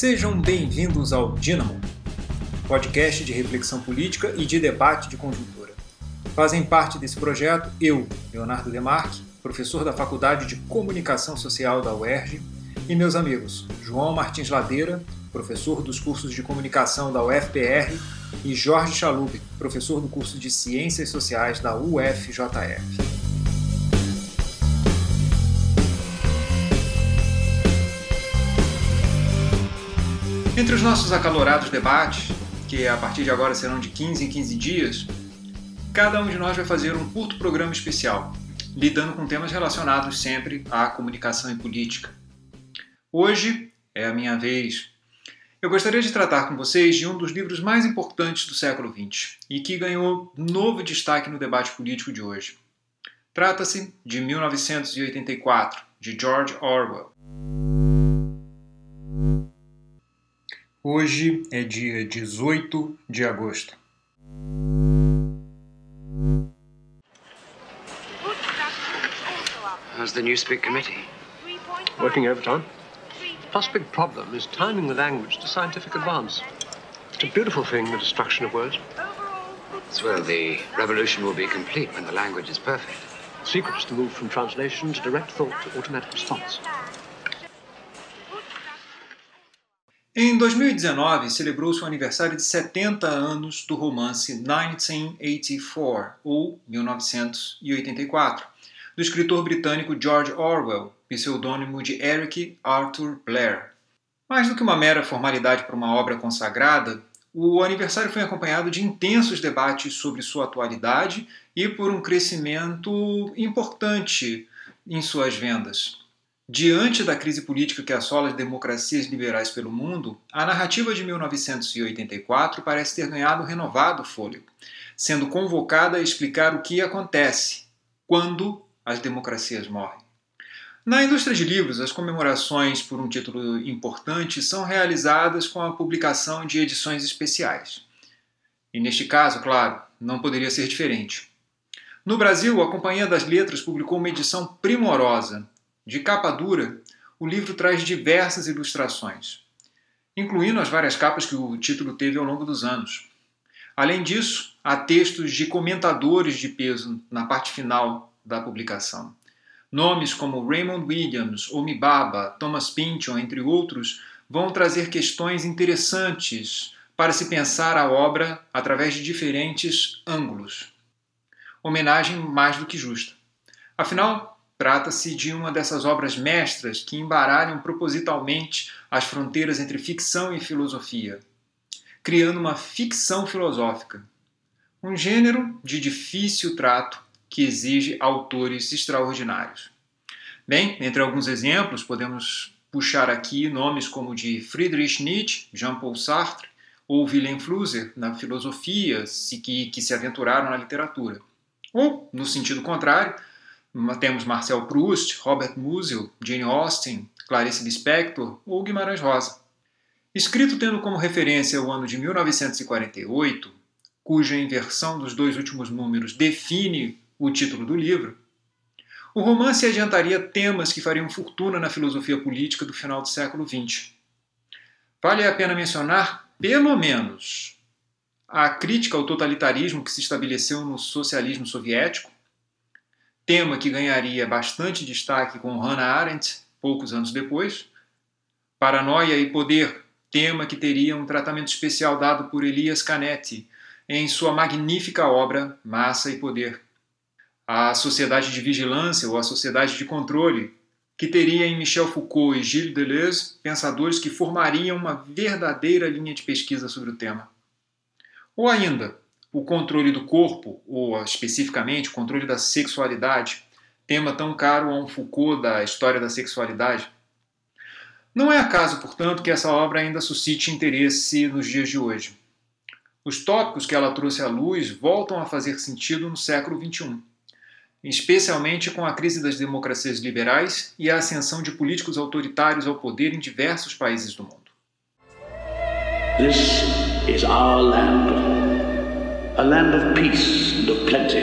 Sejam bem-vindos ao Dínamo, podcast de reflexão política e de debate de conjuntura. Fazem parte desse projeto eu, Leonardo Demarque, professor da Faculdade de Comunicação Social da UERJ, e meus amigos João Martins Ladeira, professor dos cursos de comunicação da UFPR, e Jorge Chalub, professor do curso de Ciências Sociais da UFJF. Entre os nossos acalorados debates, que a partir de agora serão de 15 em 15 dias, cada um de nós vai fazer um curto programa especial, lidando com temas relacionados sempre à comunicação e política. Hoje é a minha vez. Eu gostaria de tratar com vocês de um dos livros mais importantes do século XX e que ganhou novo destaque no debate político de hoje. Trata-se de 1984, de George Orwell. Hoje é dia 18 de agosto. How's the Newspeak committee? Working overtime. Plus, big problem is timing the language to scientific advance. It's a beautiful thing, the destruction of words. Well, the revolution will be complete when the language is perfect. The secret is to move from translation to direct thought to automatic response. Em 2019, celebrou-se o aniversário de 70 anos do romance 1984, ou 1984, do escritor britânico George Orwell, pseudônimo de Eric Arthur Blair. Mais do que uma mera formalidade para uma obra consagrada, o aniversário foi acompanhado de intensos debates sobre sua atualidade e por um crescimento importante em suas vendas. Diante da crise política que assola as democracias liberais pelo mundo, a narrativa de 1984 parece ter ganhado renovado fôlego, sendo convocada a explicar o que acontece quando as democracias morrem. Na indústria de livros, as comemorações por um título importante são realizadas com a publicação de edições especiais. E neste caso, claro, não poderia ser diferente. No Brasil, a Companhia das Letras publicou uma edição primorosa, de capa dura, o livro traz diversas ilustrações, incluindo as várias capas que o título teve ao longo dos anos. Além disso, há textos de comentadores de peso na parte final da publicação. Nomes como Raymond Williams, Omibaba, Thomas Pynchon, entre outros, vão trazer questões interessantes para se pensar a obra através de diferentes ângulos. Homenagem mais do que justa. Afinal, Trata-se de uma dessas obras mestras que embaralham propositalmente as fronteiras entre ficção e filosofia, criando uma ficção filosófica, um gênero de difícil trato que exige autores extraordinários. Bem, entre alguns exemplos, podemos puxar aqui nomes como de Friedrich Nietzsche, Jean-Paul Sartre ou Willem Flusser na filosofia que se aventuraram na literatura. Ou, no sentido contrário, temos Marcel Proust, Robert Musil, Jane Austen, Clarice Lispector ou Guimarães Rosa. Escrito tendo como referência o ano de 1948, cuja inversão dos dois últimos números define o título do livro, o romance adiantaria temas que fariam fortuna na filosofia política do final do século XX. Vale a pena mencionar, pelo menos, a crítica ao totalitarismo que se estabeleceu no socialismo soviético, tema que ganharia bastante destaque com Hannah Arendt poucos anos depois. Paranoia e Poder, tema que teria um tratamento especial dado por Elias Canetti em sua magnífica obra Massa e Poder. A Sociedade de Vigilância ou a Sociedade de Controle, que teria em Michel Foucault e Gilles Deleuze pensadores que formariam uma verdadeira linha de pesquisa sobre o tema. Ou ainda, o controle do corpo, ou especificamente o controle da sexualidade, tema tão caro a um Foucault da história da sexualidade. Não é acaso, portanto, que essa obra ainda suscite interesse nos dias de hoje. Os tópicos que ela trouxe à luz voltam a fazer sentido no século XXI, especialmente com a crise das democracias liberais e a ascensão de políticos autoritários ao poder em diversos países do mundo. This is our land a land of peace and of plenty,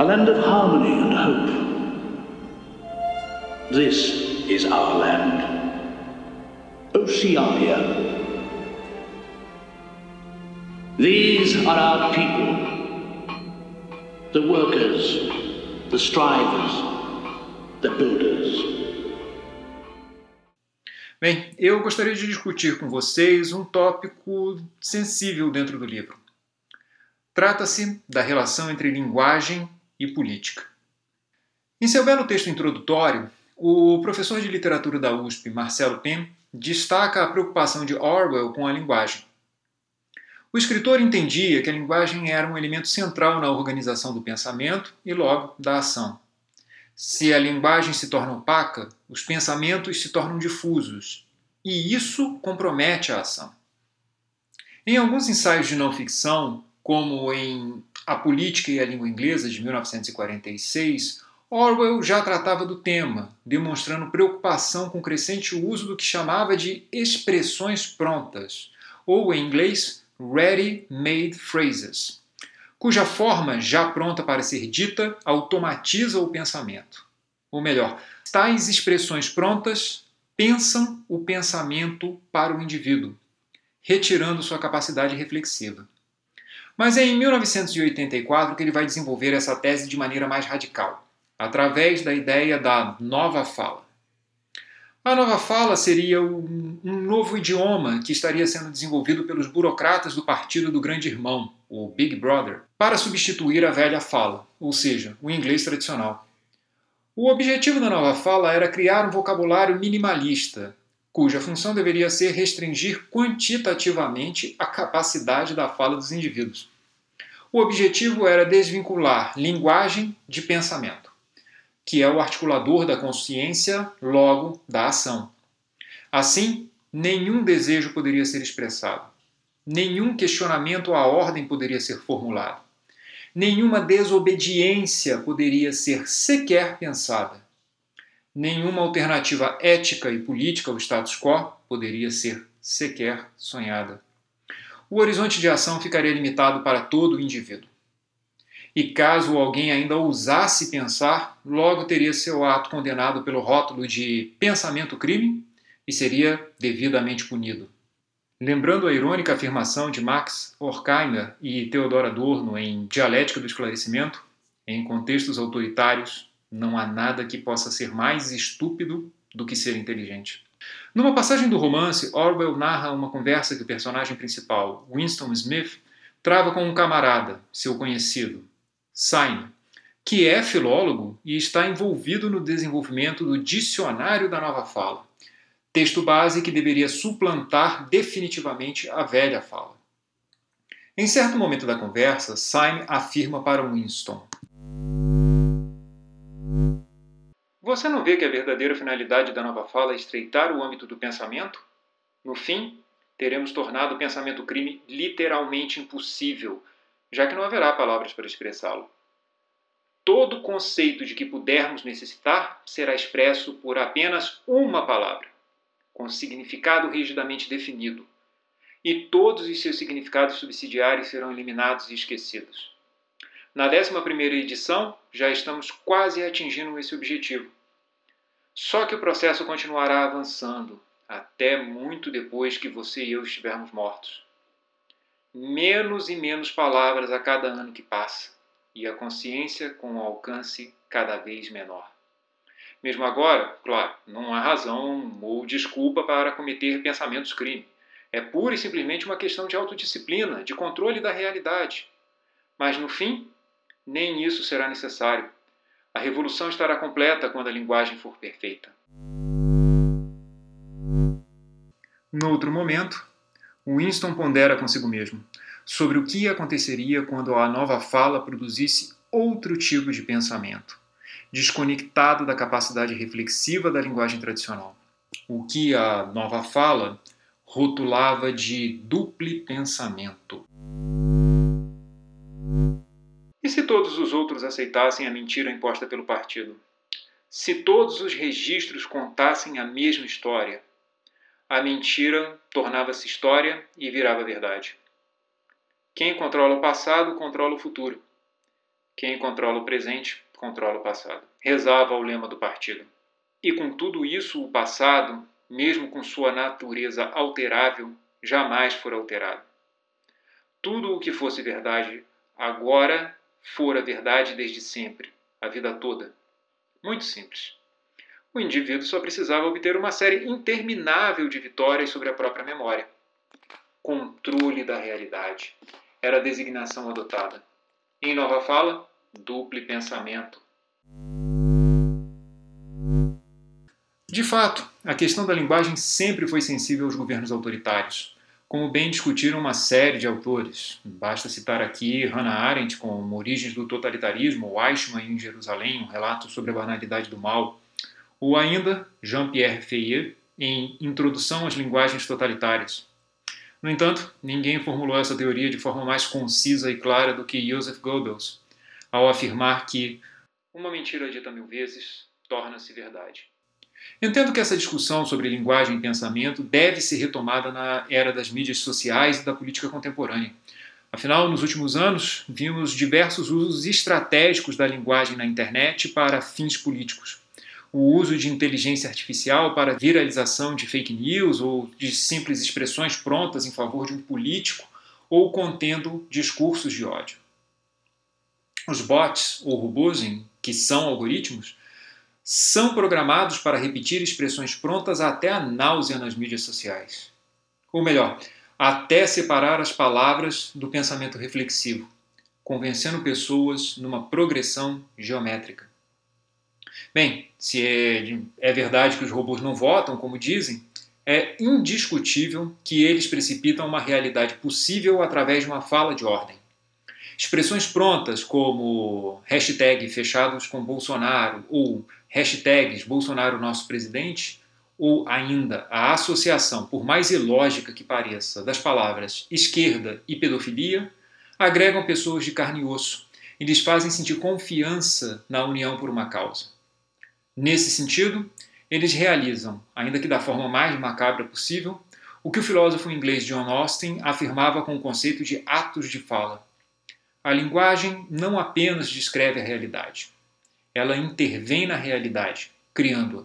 a land of harmony and hope. This is our land. Oceania. These are our people. The workers, the strivers, the builders. Bem, eu gostaria de discutir com vocês um tópico sensível dentro do livro. Trata-se da relação entre linguagem e política. Em seu belo texto introdutório, o professor de literatura da USP, Marcelo Pem, destaca a preocupação de Orwell com a linguagem. O escritor entendia que a linguagem era um elemento central na organização do pensamento e, logo, da ação. Se a linguagem se torna opaca, os pensamentos se tornam difusos, e isso compromete a ação. Em alguns ensaios de não ficção, como em A Política e a Língua Inglesa, de 1946, Orwell já tratava do tema, demonstrando preocupação com o crescente uso do que chamava de expressões prontas, ou em inglês, ready-made phrases cuja forma já pronta para ser dita automatiza o pensamento. Ou melhor, tais expressões prontas pensam o pensamento para o indivíduo, retirando sua capacidade reflexiva. Mas é em 1984 que ele vai desenvolver essa tese de maneira mais radical, através da ideia da nova fala. A nova fala seria um, novo idioma que estaria sendo desenvolvido pelos burocratas do Partido do Grande Irmão, o Big Brother, para substituir a velha fala, ou seja, o inglês tradicional. O objetivo da nova fala era criar um vocabulário minimalista, cuja função deveria ser restringir quantitativamente a capacidade da fala dos indivíduos. O objetivo era desvincular linguagem de pensamento que é o articulador da consciência, logo da ação. Assim, nenhum desejo poderia ser expressado, nenhum questionamento à ordem poderia ser formulado, nenhuma desobediência poderia ser sequer pensada, nenhuma alternativa ética e política ao status quo poderia ser sequer sonhada. O horizonte de ação ficaria limitado para todo o indivíduo e caso alguém ainda ousasse pensar, logo teria seu ato condenado pelo rótulo de pensamento-crime e seria devidamente punido. Lembrando a irônica afirmação de Max Horkheimer e Theodor Adorno em Dialética do Esclarecimento, em contextos autoritários, não há nada que possa ser mais estúpido do que ser inteligente. Numa passagem do romance, Orwell narra uma conversa que o personagem principal, Winston Smith, trava com um camarada, seu conhecido, Sain, que é filólogo e está envolvido no desenvolvimento do Dicionário da Nova Fala, texto base que deveria suplantar definitivamente a velha fala. Em certo momento da conversa, Sain afirma para Winston: Você não vê que a verdadeira finalidade da nova fala é estreitar o âmbito do pensamento? No fim, teremos tornado o pensamento crime literalmente impossível, já que não haverá palavras para expressá-lo. Todo conceito de que pudermos necessitar será expresso por apenas uma palavra, com significado rigidamente definido, e todos os seus significados subsidiários serão eliminados e esquecidos. Na 11 edição, já estamos quase atingindo esse objetivo. Só que o processo continuará avançando até muito depois que você e eu estivermos mortos menos e menos palavras a cada ano que passa, e a consciência com um alcance cada vez menor. Mesmo agora, claro, não há razão ou desculpa para cometer pensamentos crime. É pura e simplesmente uma questão de autodisciplina, de controle da realidade. Mas no fim, nem isso será necessário. A revolução estará completa quando a linguagem for perfeita. No outro momento, Winston pondera consigo mesmo sobre o que aconteceria quando a nova fala produzisse outro tipo de pensamento, desconectado da capacidade reflexiva da linguagem tradicional. O que a nova fala rotulava de duplo pensamento. Se todos os outros aceitassem a mentira imposta pelo partido? Se todos os registros contassem a mesma história, a mentira tornava-se história e virava verdade. Quem controla o passado controla o futuro. Quem controla o presente controla o passado. Rezava o lema do partido. E com tudo isso, o passado mesmo com sua natureza alterável, jamais for alterado. Tudo o que fosse verdade agora fora verdade desde sempre, a vida toda. Muito simples. O indivíduo só precisava obter uma série interminável de vitórias sobre a própria memória. Controle da realidade era a designação adotada. Em nova fala, duplo pensamento. De fato, a questão da linguagem sempre foi sensível aos governos autoritários, como bem discutiram uma série de autores. Basta citar aqui Hannah Arendt com Origens do Totalitarismo, Eichmann em Jerusalém, um relato sobre a banalidade do mal, ou ainda Jean-Pierre Feuillet em Introdução às Linguagens Totalitárias. No entanto, ninguém formulou essa teoria de forma mais concisa e clara do que Joseph Goebbels, ao afirmar que uma mentira dita mil vezes torna-se verdade. Entendo que essa discussão sobre linguagem e pensamento deve ser retomada na era das mídias sociais e da política contemporânea. Afinal, nos últimos anos, vimos diversos usos estratégicos da linguagem na internet para fins políticos. O uso de inteligência artificial para viralização de fake news ou de simples expressões prontas em favor de um político ou contendo discursos de ódio. Os bots ou robôs, que são algoritmos, são programados para repetir expressões prontas até a náusea nas mídias sociais. Ou melhor, até separar as palavras do pensamento reflexivo, convencendo pessoas numa progressão geométrica. Bem, se é, é verdade que os robôs não votam, como dizem, é indiscutível que eles precipitam uma realidade possível através de uma fala de ordem. Expressões prontas como hashtag fechados com Bolsonaro ou hashtags Bolsonaro nosso presidente, ou ainda a associação, por mais ilógica que pareça, das palavras esquerda e pedofilia, agregam pessoas de carne e osso e lhes fazem sentir confiança na união por uma causa. Nesse sentido, eles realizam, ainda que da forma mais macabra possível, o que o filósofo inglês John Austin afirmava com o conceito de atos de fala. A linguagem não apenas descreve a realidade, ela intervém na realidade, criando-a.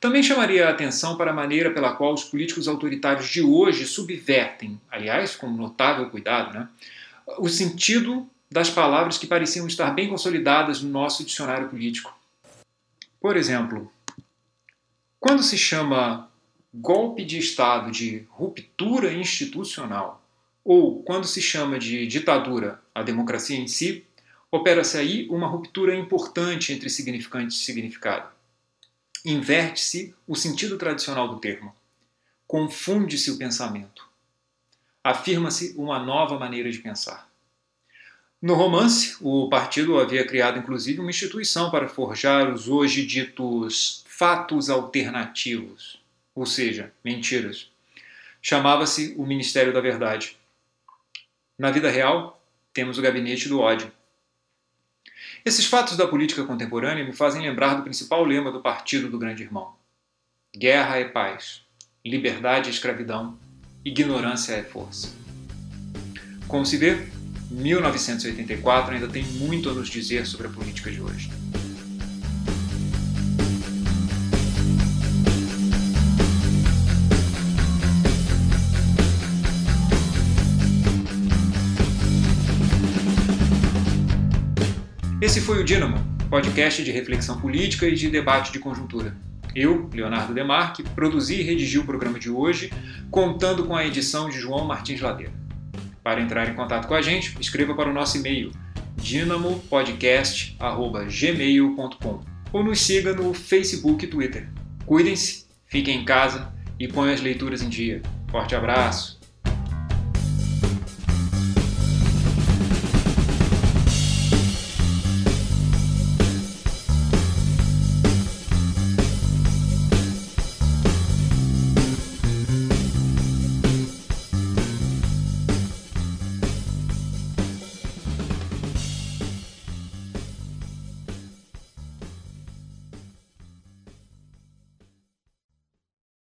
Também chamaria a atenção para a maneira pela qual os políticos autoritários de hoje subvertem, aliás, com notável cuidado, né, o sentido das palavras que pareciam estar bem consolidadas no nosso dicionário político. Por exemplo, quando se chama golpe de Estado de ruptura institucional, ou quando se chama de ditadura a democracia em si, Opera-se aí uma ruptura importante entre significante e significado. Inverte-se o sentido tradicional do termo. Confunde-se o pensamento. Afirma-se uma nova maneira de pensar. No romance, o partido havia criado inclusive uma instituição para forjar os hoje ditos fatos alternativos, ou seja, mentiras. Chamava-se o Ministério da Verdade. Na vida real, temos o Gabinete do Ódio esses fatos da política contemporânea me fazem lembrar do principal lema do Partido do Grande Irmão: Guerra é paz, liberdade é escravidão, ignorância é força. Como se vê, 1984 ainda tem muito a nos dizer sobre a política de hoje. Esse foi o Dínamo, podcast de reflexão política e de debate de conjuntura. Eu, Leonardo Demarque, produzi e redigi o programa de hoje, contando com a edição de João Martins Ladeira. Para entrar em contato com a gente, escreva para o nosso e-mail dinamopodcast.gmail.com ou nos siga no Facebook e Twitter. Cuidem-se, fiquem em casa e ponham as leituras em dia. Forte abraço!